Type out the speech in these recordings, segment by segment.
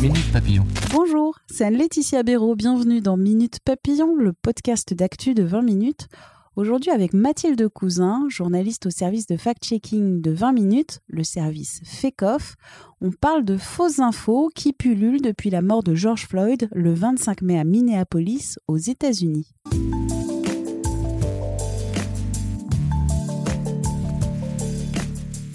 Minute Papillon. Bonjour, c'est Anne-Laetitia Béraud. Bienvenue dans Minute Papillon, le podcast d'actu de 20 minutes. Aujourd'hui avec Mathilde Cousin, journaliste au service de fact-checking de 20 minutes, le service FECOF. On parle de fausses infos qui pullulent depuis la mort de George Floyd le 25 mai à Minneapolis, aux États-Unis.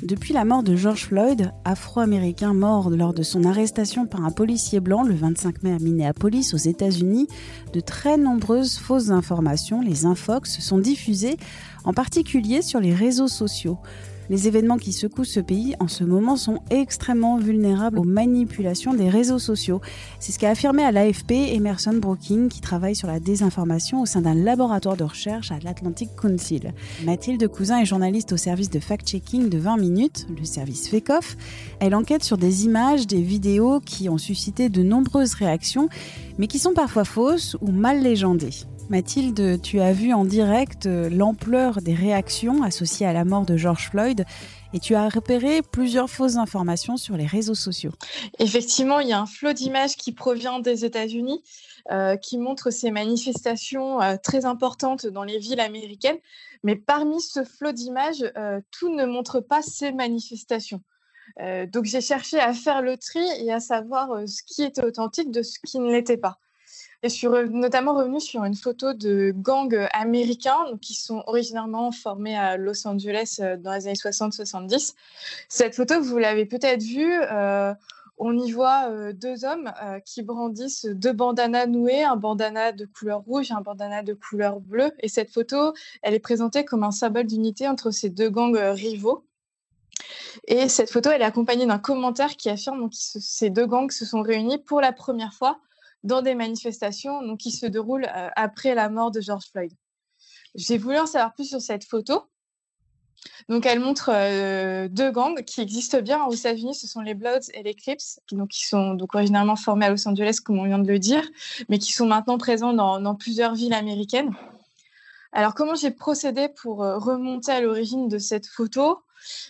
Depuis la mort de George Floyd, afro-américain mort lors de son arrestation par un policier blanc le 25 mai à Minneapolis aux États-Unis, de très nombreuses fausses informations, les infox, sont diffusées, en particulier sur les réseaux sociaux. Les événements qui secouent ce pays en ce moment sont extrêmement vulnérables aux manipulations des réseaux sociaux. C'est ce qu'a affirmé à l'AFP Emerson Brooking, qui travaille sur la désinformation au sein d'un laboratoire de recherche à l'Atlantic Council. Mathilde Cousin est journaliste au service de fact-checking de 20 minutes, le service FECOF. Elle enquête sur des images, des vidéos qui ont suscité de nombreuses réactions, mais qui sont parfois fausses ou mal légendées. Mathilde, tu as vu en direct euh, l'ampleur des réactions associées à la mort de George Floyd et tu as repéré plusieurs fausses informations sur les réseaux sociaux. Effectivement, il y a un flot d'images qui provient des États-Unis euh, qui montre ces manifestations euh, très importantes dans les villes américaines. Mais parmi ce flot d'images, tout ne montre pas ces manifestations. donc j'ai cherché à faire le tri et à savoir ce qui était authentique de ce qui ne l'était pas. Je suis notamment revenue sur une photo de gangs américains qui sont originairement formés à Los Angeles euh, dans les années 60-70. Cette photo, vous l'avez peut-être vue. Euh, on y voit euh, deux hommes qui brandissent deux bandanas noués, un bandana de couleur rouge et un bandana de couleur bleue. Et cette photo, elle est présentée comme un symbole d'unité entre ces deux gangs rivaux. Et cette photo, elle est accompagnée d'un commentaire qui affirme que ces deux gangs se sont réunis pour la première fois dans des manifestations qui se déroulent après la mort de George Floyd. J'ai voulu en savoir plus sur cette photo. Donc, elle montre deux gangs qui existent bien aux États-Unis. Ce sont les Bloods et les Crips, qui, sont donc originalement formés à Los Angeles, comme on vient de le dire, mais qui sont maintenant présents dans, plusieurs villes américaines. Alors, comment j'ai procédé pour remonter à l'origine de cette photo?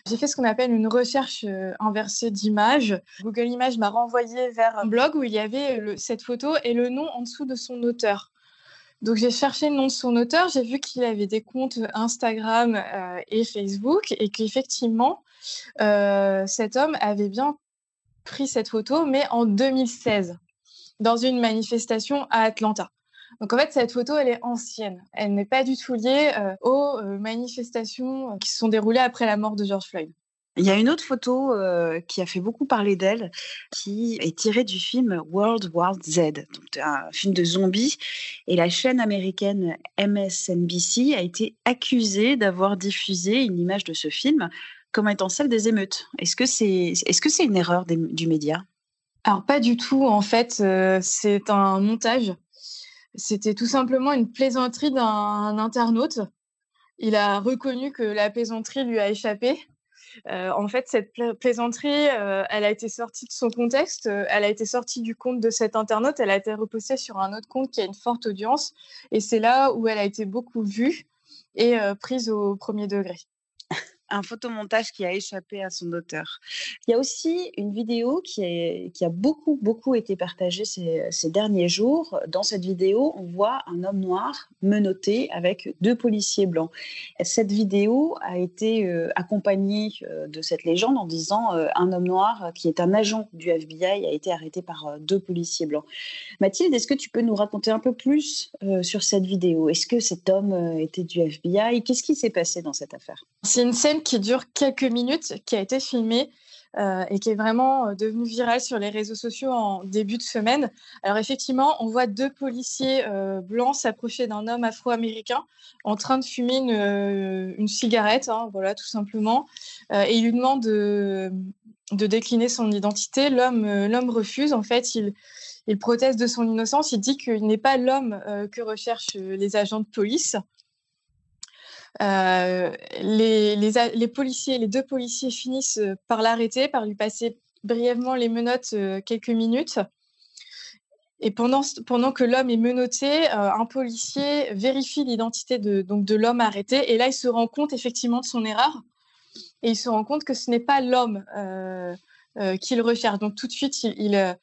J'ai fait ce qu'on appelle une recherche euh, inversée d'images. Google Images m'a renvoyé vers un blog où il y avait cette photo et le nom en dessous de son auteur. Donc j'ai cherché le nom de son auteur, j'ai vu qu'il avait des comptes Instagram euh, et Facebook et qu'effectivement, euh, cet homme avait bien pris cette photo, mais en 2016, dans une manifestation à Atlanta. Donc en fait, cette photo, elle est ancienne. Elle n'est pas du tout liée euh, aux euh, manifestations qui se sont déroulées après la mort de George Floyd. Il y a une autre photo euh, qui a fait beaucoup parler d'elle, qui est tirée du film World War Z, donc un film de zombies. Et la chaîne américaine MSNBC a été accusée d'avoir diffusé une image de ce film comme étant celle des émeutes. Est-ce que c'est est -ce c'est une erreur du média? Alors pas du tout, en fait, c'est un montage c'était tout simplement une plaisanterie d'un internaute. Il a reconnu que la plaisanterie lui a échappé. Euh, en fait, cette plaisanterie, euh, elle a été sortie de son contexte, euh, elle a été sortie du compte de cet internaute, elle a été repostée sur un autre compte qui a une forte audience, et c'est là où elle a été beaucoup vue et prise au premier degré un photomontage qui a échappé à son auteur. Il y a aussi une vidéo qui, a beaucoup, beaucoup été partagée ces, derniers jours. Dans cette vidéo, on voit un homme noir menotté avec deux policiers blancs. Cette vidéo a été euh, accompagnée euh, de cette légende en disant euh, un homme noir qui est un agent du FBI a été arrêté par deux policiers blancs. Mathilde, est-ce que tu peux nous raconter un peu plus sur cette vidéo? Est-ce que cet homme était du FBI Qu'est-ce qui s'est passé dans cette affaire? Qui dure quelques minutes, qui a été filmé euh, et qui est vraiment euh, devenu viral sur les réseaux sociaux en début de semaine. Alors effectivement, on voit deux policiers euh, blancs s'approcher d'un homme afro-américain en train de fumer une, cigarette, hein, voilà tout simplement, et il lui demande de décliner son identité. L'homme, l'homme refuse. En fait, il proteste de son innocence. Il dit qu'il n'est pas l'homme que recherchent les agents de police. Les, les, policiers, les deux policiers finissent par l'arrêter, par lui passer brièvement les menottes quelques minutes. Et pendant, pendant que l'homme est menotté, euh, un policier vérifie l'identité de, donc de l'homme arrêté. Et là, il se rend compte effectivement de son erreur. Et il se rend compte que ce n'est pas l'homme euh, euh, qu'il recherche. Donc tout de suite, il,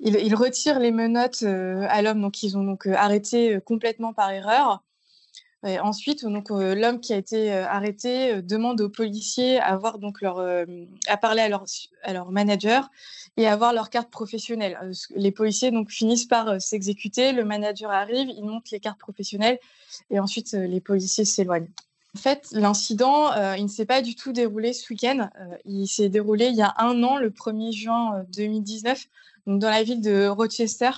il, il, retire les menottes à l'homme. Donc ils ont donc arrêté complètement par erreur. Ensuite, donc l'homme qui a été arrêté demande aux policiers à voir donc leur, à parler à leur, à leur manager et avoir leur carte professionnelle. Euh, les policiers donc finissent par euh, s'exécuter, le manager arrive, il monte les cartes professionnelles et ensuite euh, les policiers s'éloignent. En fait, l'incident, il ne s'est pas du tout déroulé ce week-end. il s'est déroulé il y a un an, le 1er juin 2019, donc dans la ville de Rochester,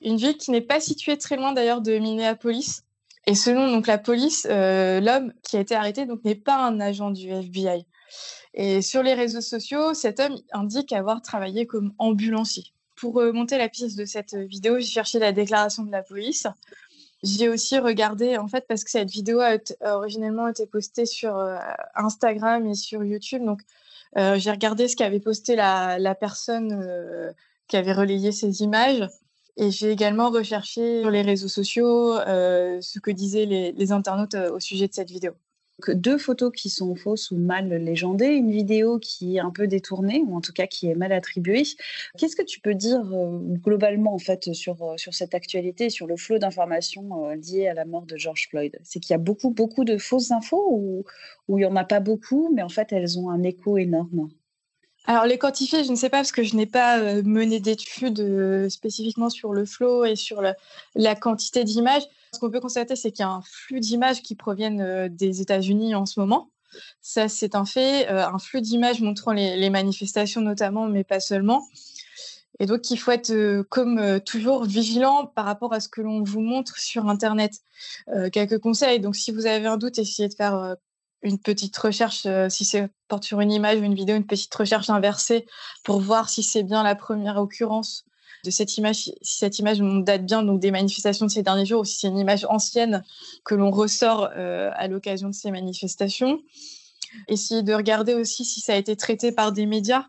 une ville qui n'est pas située très loin d'ailleurs de Minneapolis. Et selon donc la police, l'homme qui a été arrêté donc n'est pas un agent du FBI. Et sur les réseaux sociaux, cet homme indique avoir travaillé comme ambulancier. Pour monter la piste de cette vidéo, j'ai cherché la déclaration de la police. J'ai aussi regardé, en fait, parce que cette vidéo a, originellement été postée sur euh, Instagram et sur YouTube. Donc, euh, j'ai regardé ce qu'avait posté la, personne euh, qui avait relayé ces images. Et j'ai également recherché sur les réseaux sociaux ce que disaient les internautes au sujet de cette vidéo. Deux photos qui sont fausses ou mal légendées, une vidéo qui est un peu détournée ou en tout cas qui est mal attribuée. Qu'est-ce que tu peux dire euh, globalement en fait sur, euh, sur cette actualité, sur le flot d'informations euh, liées à la mort de George Floyd? C'est qu'il y a beaucoup beaucoup de fausses infos ou, ou il n'y en a pas beaucoup, mais en fait elles ont un écho énorme? Alors, les quantifier, je ne sais pas parce que je n'ai pas mené d'études spécifiquement sur le flow et sur la quantité d'images. Ce qu'on peut constater, c'est qu'il y a un flux d'images qui proviennent des États-Unis en ce moment. Ça, c'est un fait. un flux d'images montrant les, manifestations notamment, mais pas seulement. Et donc, il faut être, comme toujours, vigilant par rapport à ce que l'on vous montre sur Internet. quelques conseils. Donc, si vous avez un doute, essayez de faire une petite recherche, si c'est porte sur une image ou une vidéo, une petite recherche inversée pour voir si c'est bien la première occurrence de cette image, si cette image date bien des manifestations de ces derniers jours ou si c'est une image ancienne que l'on ressort euh, à l'occasion de ces manifestations. Essayez de regarder aussi si ça a été traité par des médias.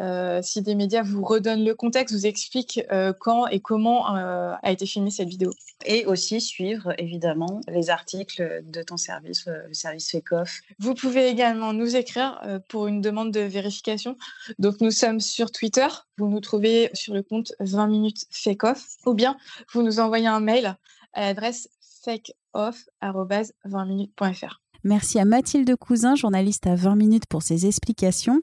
Euh, si des médias vous redonnent le contexte, vous expliquent euh, quand et comment a été filmée cette vidéo. Et aussi suivre évidemment les articles de ton service, le service FECOF. Vous pouvez également nous écrire pour une demande de vérification. Donc nous sommes sur Twitter, vous nous trouvez sur le compte 20 minutes FECOF, ou bien vous nous envoyez un mail à l'adresse fecoff.20minutes.fr. Merci à Mathilde Cousin, journaliste à 20 minutes pour ses explications.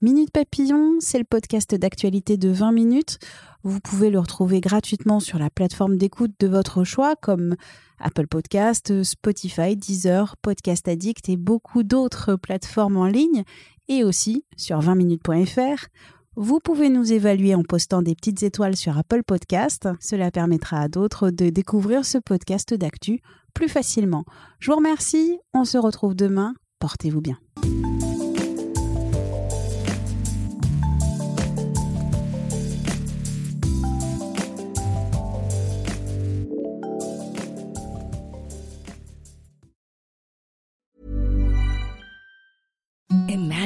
Minute Papillon, c'est le podcast d'actualité de 20 minutes. Vous pouvez le retrouver gratuitement sur la plateforme d'écoute de votre choix comme Apple Podcast, Spotify, Deezer, Podcast Addict et beaucoup d'autres plateformes en ligne et aussi sur 20minutes.fr. Vous pouvez nous évaluer en postant des petites étoiles sur Apple Podcast. Cela permettra à d'autres de découvrir ce podcast d'actu plus facilement. Je vous remercie. On se retrouve demain. Portez-vous bien.